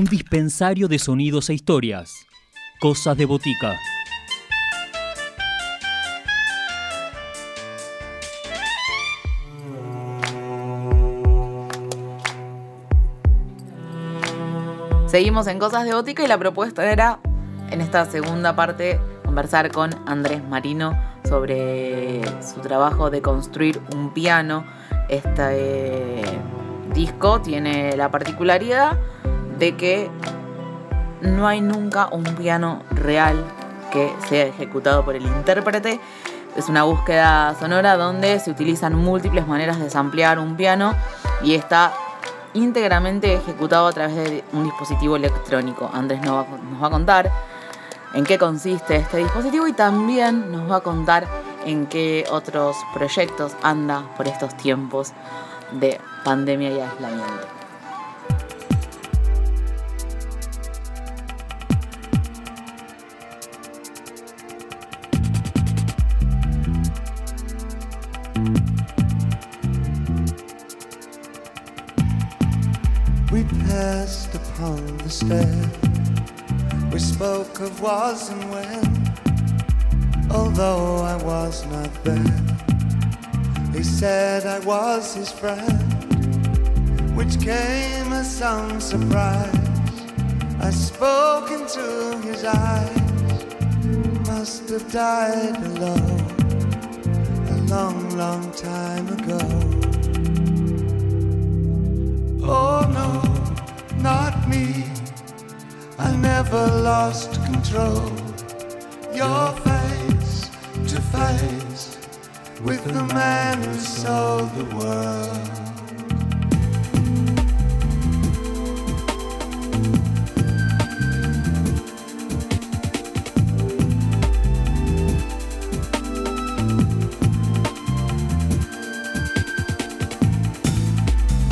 un dispensario de sonidos e historias. Cosas de botica. Seguimos en Cosas de Botica y la propuesta era, en esta segunda parte, conversar con Andrés Marino sobre su trabajo de construir un piano. Este disco tiene la particularidad de que no hay nunca un piano real que sea ejecutado por el intérprete. Es una búsqueda sonora donde se utilizan múltiples maneras de samplear un piano y está íntegramente ejecutado a través de un dispositivo electrónico. Andrés nos va, a contar en qué consiste este dispositivo y también nos va a contar en qué otros proyectos anda por estos tiempos de pandemia y aislamiento. Stair. We spoke of was and when, although I was not there. He said I was his friend, which came as some surprise. I spoke into his eyes, must have died alone a long, long time ago. Never lost control. Your face to face with the man who sold the world.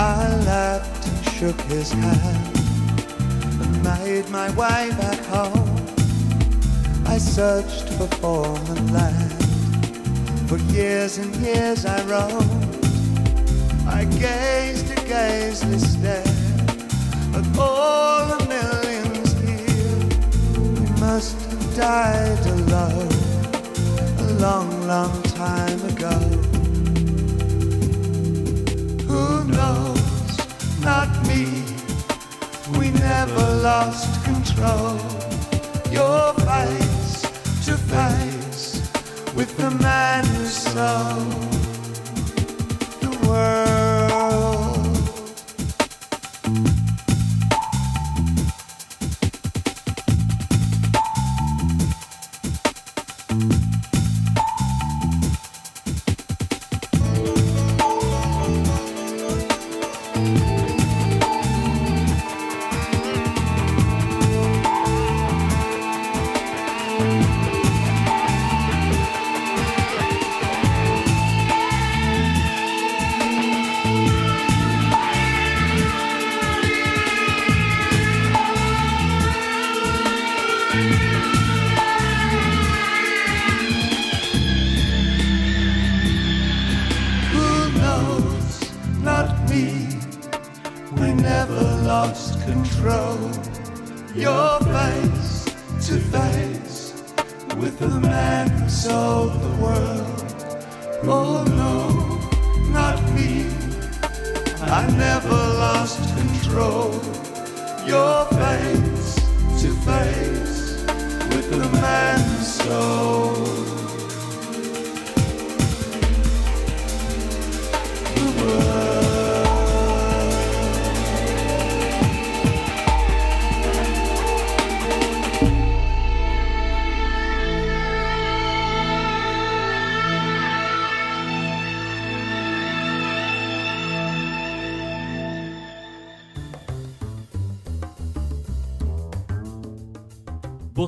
I laughed and shook his hand made my way back home. I searched for and land. For years and years I roamed. I gazed a gazeless stare at all the millions here who must have died alone a long, long time ago. Who knows? Not me we never lost control. Your face to face with the man who sold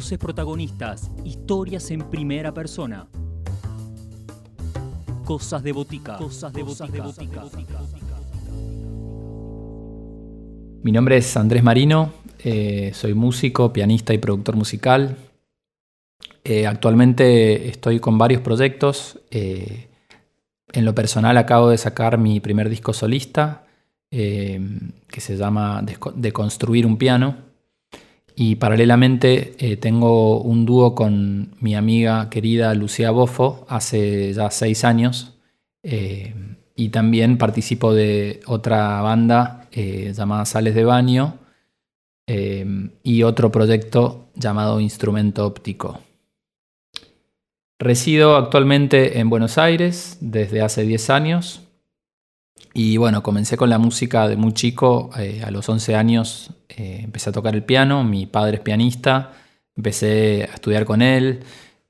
Voces protagonistas, historias en primera persona. Cosas de botica. Cosas de botica. Mi nombre es Andrés Marino, eh, soy músico, pianista y productor musical. Eh, actualmente estoy con varios proyectos. Eh, en lo personal acabo de sacar mi primer disco solista, que se llama De construir un piano y paralelamente eh, tengo un dúo con mi amiga querida Lucía Bofo hace ya seis años. Eh, y también participo de otra banda llamada Sales de Baño y otro proyecto llamado Instrumento Óptico. Resido actualmente en Buenos Aires desde hace 10 años y bueno, comencé con la música de muy chico, eh, a los 11 años eh, empecé a tocar el piano, mi padre es pianista, empecé a estudiar con él,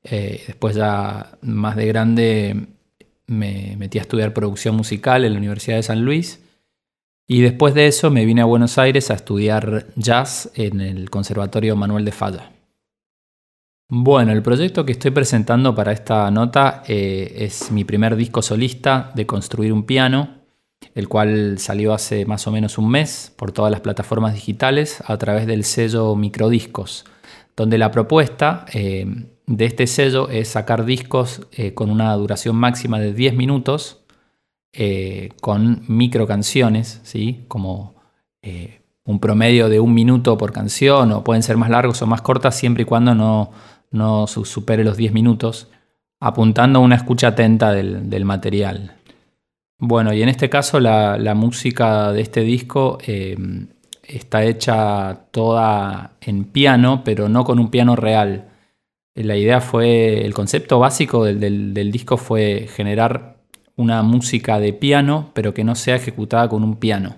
eh, después ya más de grande me metí a estudiar producción musical en la Universidad de San Luis y después de eso me vine a Buenos Aires a estudiar jazz en el Conservatorio Manuel de Falla. Bueno, el proyecto que estoy presentando para esta nota es mi primer disco solista de construir un piano el cual salió hace más o menos un mes por todas las plataformas digitales a través del sello Microdiscos, donde la propuesta eh, de este sello es sacar discos eh, con una duración máxima de 10 minutos, eh, con micro canciones, ¿sí? como un promedio de un minuto por canción, o pueden ser más largos o más cortas, siempre y cuando no, no supere los 10 minutos, apuntando a una escucha atenta del material. Bueno, y en este caso la, música de este disco em, está hecha toda en piano, pero no con un piano real. La idea fue, el concepto básico del, disco fue generar una música de piano, pero que no sea ejecutada con un piano,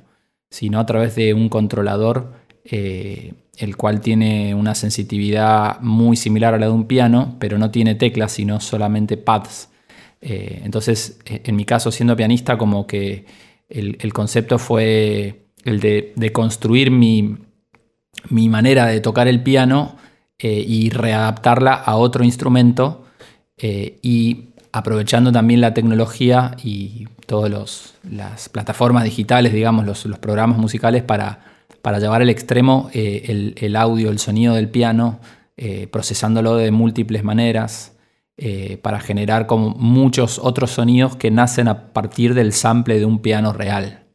sino a través de un controlador, eh, el cual tiene una sensitividad muy similar a la de un piano, pero no tiene teclas, sino solamente pads. Eh, entonces, eh, en mi caso, siendo pianista, como que el, concepto fue el de, construir mi, manera de tocar el piano eh, y readaptarla a otro instrumento y aprovechando también la tecnología y todas las plataformas digitales, digamos, los, programas musicales para, llevar al extremo el, audio, el sonido del piano, procesándolo de múltiples maneras. Eh, para generar como muchos otros sonidos que nacen a partir del sample de un piano real.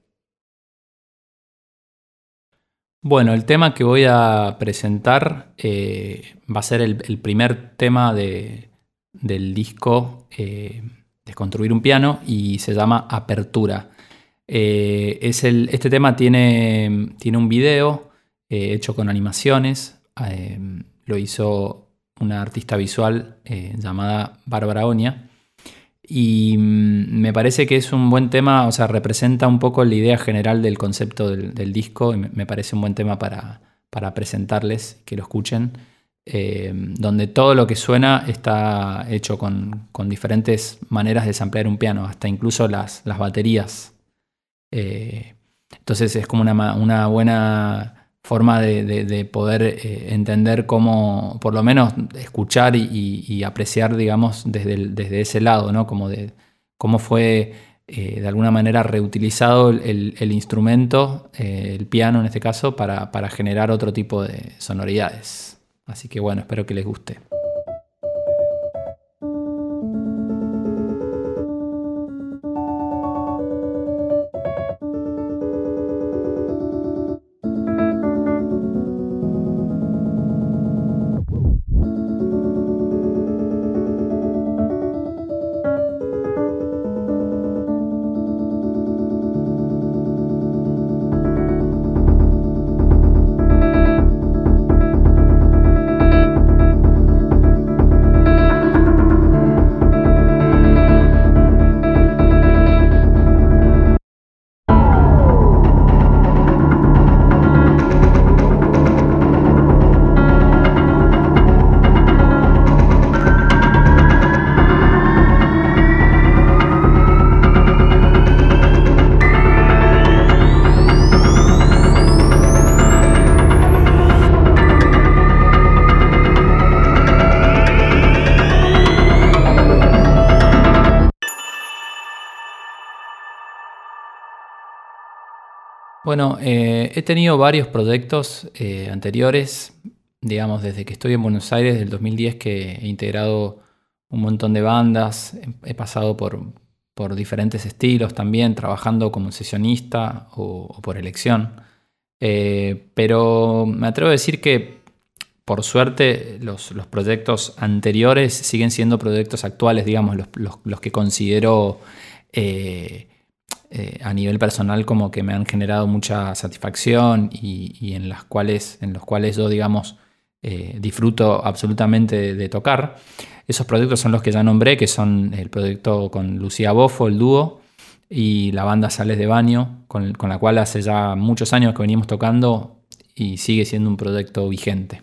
Bueno, el tema que voy a presentar eh, va a ser el, primer tema del disco eh, de construir un piano y se llama Apertura. es este tema tiene, tiene un video hecho con animaciones, lo hizo una artista visual eh, llamada Bárbara Oña. Y mm, me parece que es un buen tema, o sea, representa un poco la idea general del concepto del, disco y me parece un buen tema para, presentarles, que lo escuchen, eh, donde todo lo que suena está hecho con, diferentes maneras de samplear un piano, hasta incluso las, las baterías. Eh, entonces es como una, una buena forma de, poder eh, entender cómo, por lo menos escuchar y, apreciar, digamos, desde, desde, ese lado, ¿no? Como de cómo fue eh, de alguna manera reutilizado el, instrumento, eh, el piano en este caso, para, para generar otro tipo de sonoridades. Así que bueno, espero que les guste. Bueno, eh, he tenido varios proyectos eh, anteriores, digamos, desde que estoy en Buenos Aires, del 2010, que he integrado un montón de bandas, he pasado por, diferentes estilos también, trabajando como sesionista o, por elección. Eh, pero me atrevo a decir que por suerte los, proyectos anteriores siguen siendo proyectos actuales, digamos, los, que considero eh, a nivel personal como que me han generado mucha satisfacción y, en, las cuales, en los cuales yo, digamos, eh, disfruto absolutamente de, tocar. Esos proyectos son los que ya nombré, que son el proyecto con Lucía Bofo, el dúo, y la banda Sales de Baño, con la cual hace ya muchos años que venimos tocando y sigue siendo un proyecto vigente.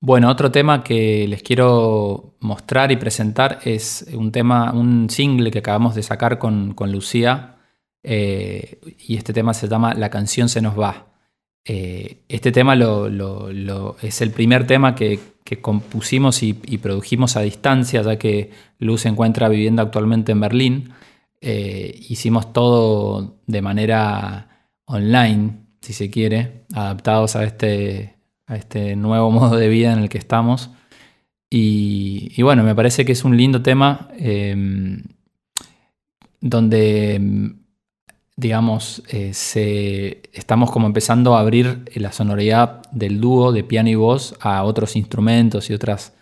Bueno, otro tema que les quiero mostrar y presentar es un tema, un single que acabamos de sacar con, Lucía. Eh, y este tema se llama La canción se nos va. Eh, este tema es el primer tema que, compusimos y, produjimos a distancia, ya que Luz se encuentra viviendo actualmente en Berlín. Eh, hicimos todo de manera online, si se quiere, adaptados a este, a este nuevo modo de vida en el que estamos. Y, bueno, me parece que es un lindo tema em, donde, digamos, eh, estamos como empezando a abrir la sonoridad del dúo de piano y voz a otros instrumentos y otras,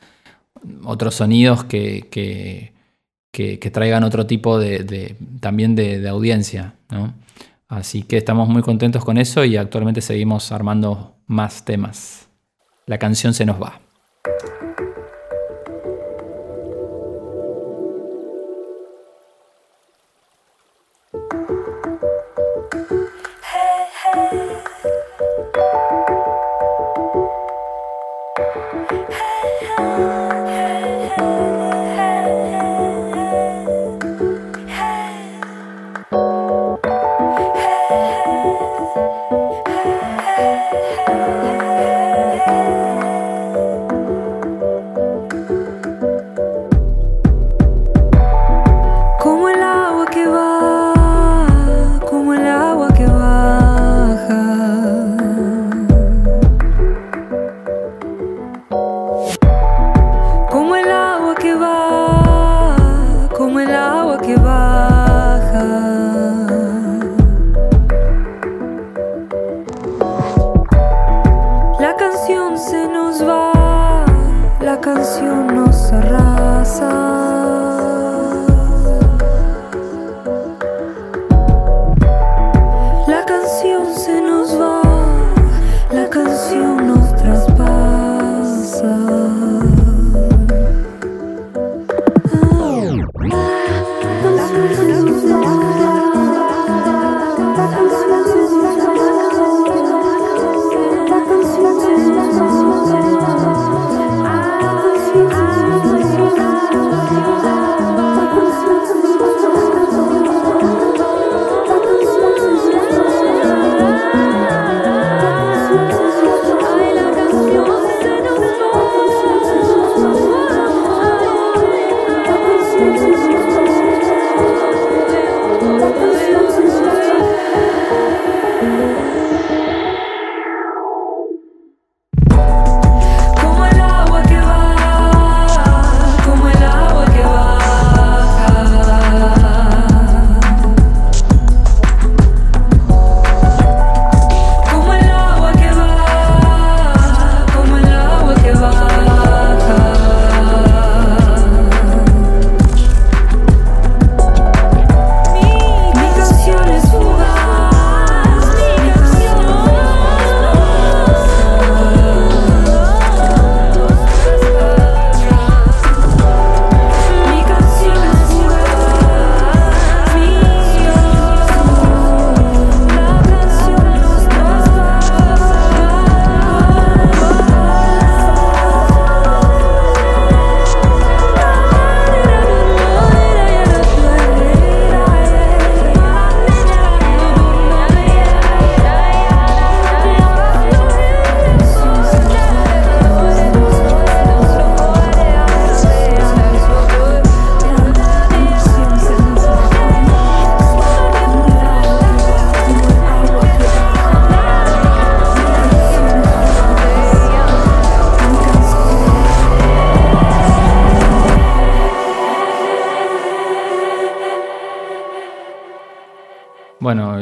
otros sonidos que, que, traigan otro tipo de, también de, audiencia. Así que estamos muy contentos con eso y actualmente seguimos armando más temas. La canción se nos va.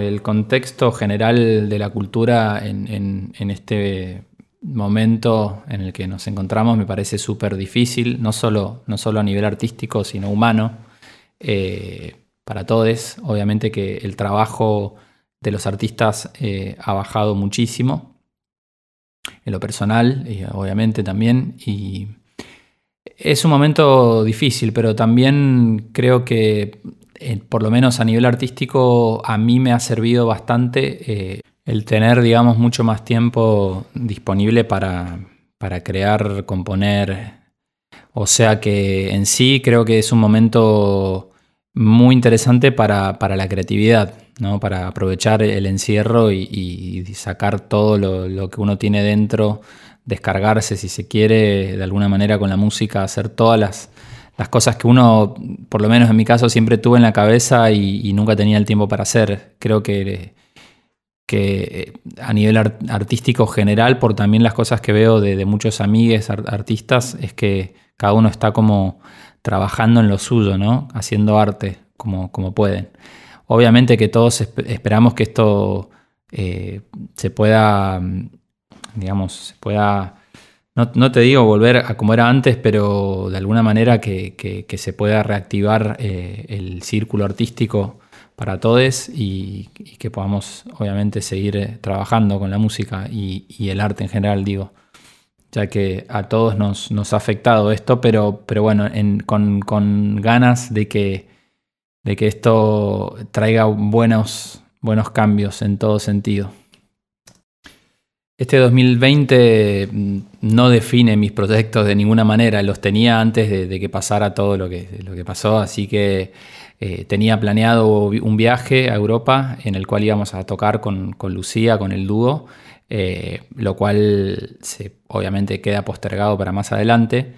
El contexto general de la cultura en, este momento en el que nos encontramos me parece súper difícil, no solo, no solo a nivel artístico, sino humano, eh, para todos. Obviamente que el trabajo de los artistas eh, ha bajado muchísimo, en lo personal, obviamente también, y es un momento difícil, pero también creo que, eh, por lo menos a nivel artístico, a mí me ha servido bastante el tener, digamos, mucho más tiempo disponible para, crear, componer. O sea que en sí creo que es un momento muy interesante para, la creatividad, ¿no? para aprovechar el encierro y, sacar todo lo, que uno tiene dentro, descargarse si se quiere de alguna manera con la música, hacer todas las, cosas que uno, por lo menos en mi caso, siempre tuve en la cabeza y, nunca tenía el tiempo para hacer. Creo que que eh, a nivel artístico general, por también las cosas que veo de, muchos amigues artistas, es que cada uno está como trabajando en lo suyo, ¿no? Haciendo arte como, como pueden. Obviamente que todos esperamos que esto eh, se pueda, digamos, se pueda, no, te digo volver a como era antes, pero de alguna manera que, se pueda reactivar eh, el círculo artístico para todos y, que podamos obviamente seguir eh, trabajando con la música y, el arte en general, digo, ya que a todos nos, ha afectado esto, pero, pero bueno, con, ganas de que, de que esto traiga buenos, buenos cambios en todo sentido. Este 2020 mm, no define mis proyectos de ninguna manera, los tenía antes de, que pasara todo lo que, lo que pasó, así que eh, tenía planeado un viaje a Europa en el cual íbamos a tocar con, Lucía, con el dúo, eh, lo cual obviamente queda postergado para más adelante.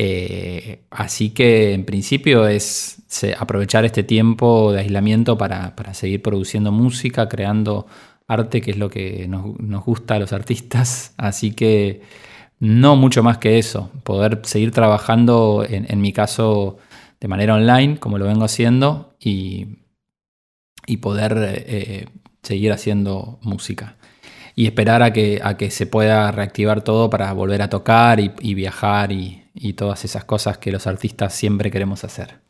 Eh, así que en principio es aprovechar este tiempo de aislamiento para, seguir produciendo música, creando arte, que es lo que nos, gusta a los artistas. Así que no mucho más que eso, poder seguir trabajando, en mi caso, de manera online, como lo vengo haciendo, y, y poder eh, seguir haciendo música. Y esperar a que, a que se pueda reactivar todo para volver a tocar y, viajar y, todas esas cosas que los artistas siempre queremos hacer.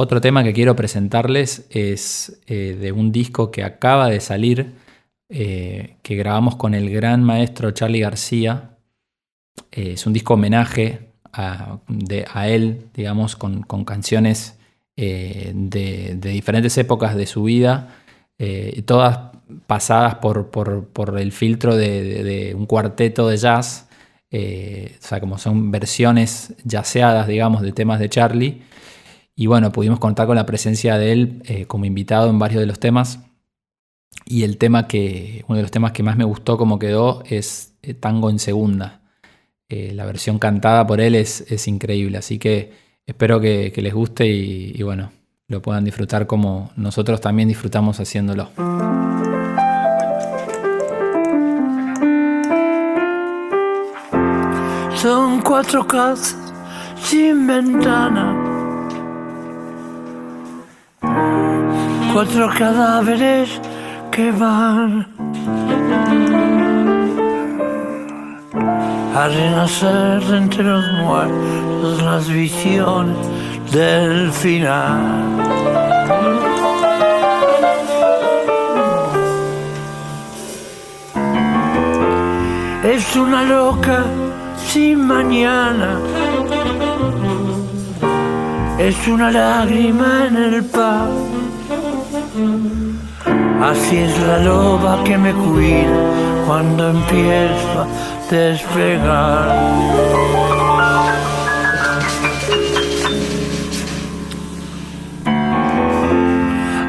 Otro tema que quiero presentarles es eh, de un disco que acaba de salir, eh, que grabamos con el gran maestro Charlie García. es un disco homenaje a, de, él, digamos, con, canciones eh, de, diferentes épocas de su vida, eh, todas pasadas por, el filtro de, un cuarteto de jazz, eh, o sea, como son versiones jazzeadas, digamos, de temas de Charlie. Y bueno, pudimos contar con la presencia de él como invitado en varios de los temas. Y el tema que, uno de los temas que más me gustó como quedó es Tango en Segunda. Eh, la versión cantada por él es, increíble. Así que espero que, les guste y, bueno, lo puedan disfrutar como nosotros también disfrutamos haciéndolo. Son cuatro casas sin ventana. Cuatro cadáveres que van a renacer entre los muertos las visiones del final. Es una loca sin mañana, es una lágrima en el pan. Así es la loba que me cuida cuando empiezo despegar.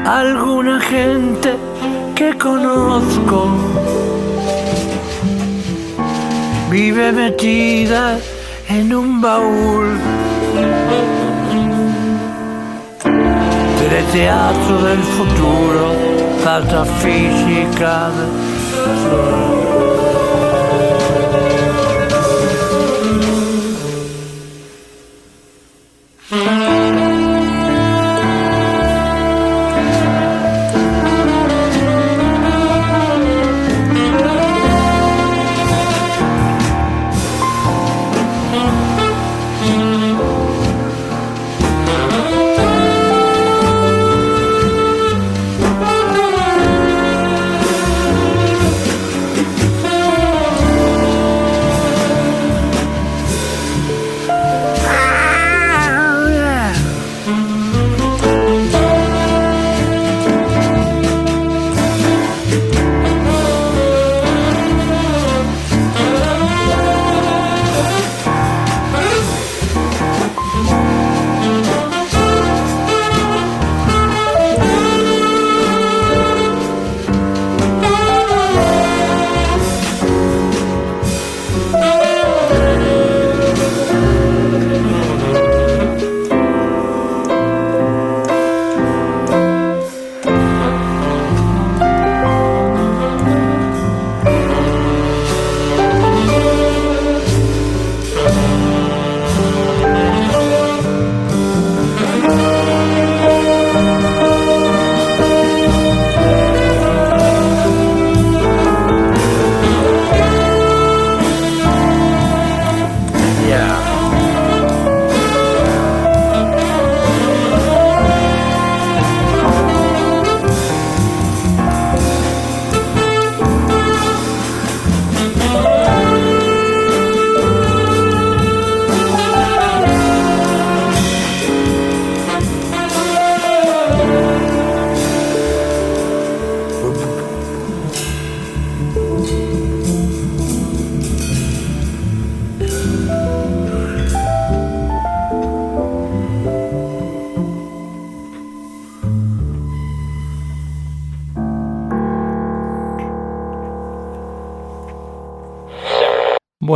Alguna gente que conozco vive metida en un baúl è teatro del futuro, carta fisica.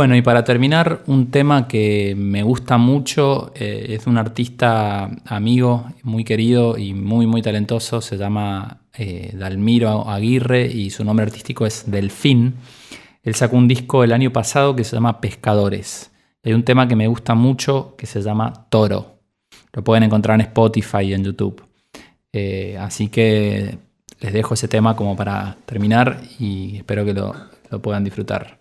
Bueno, y para terminar, un tema que me gusta mucho, eh, es un artista amigo, muy querido y muy, muy talentoso, se llama eh, Dalmiro Aguirre y su nombre artístico es Delfín. Él sacó un disco el año pasado que se llama Pescadores. Hay un tema que me gusta mucho que se llama Toro. Lo pueden encontrar en Spotify y en YouTube. Eh, así que les dejo ese tema como para terminar y espero que lo, lo puedan disfrutar.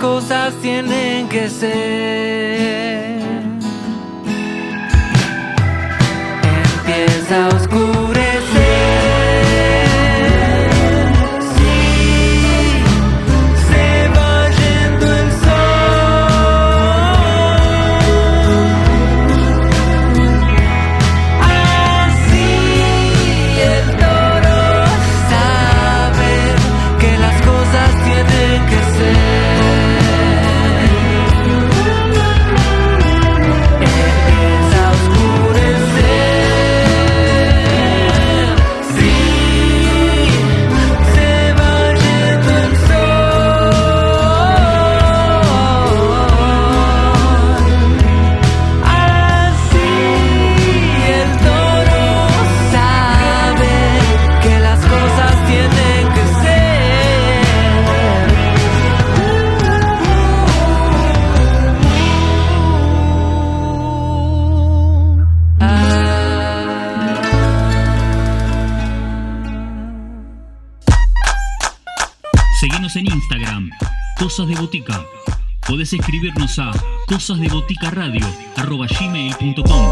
Cosas tienen que ser. Podés escribirnos a cosasdeboticaradio.gmail.com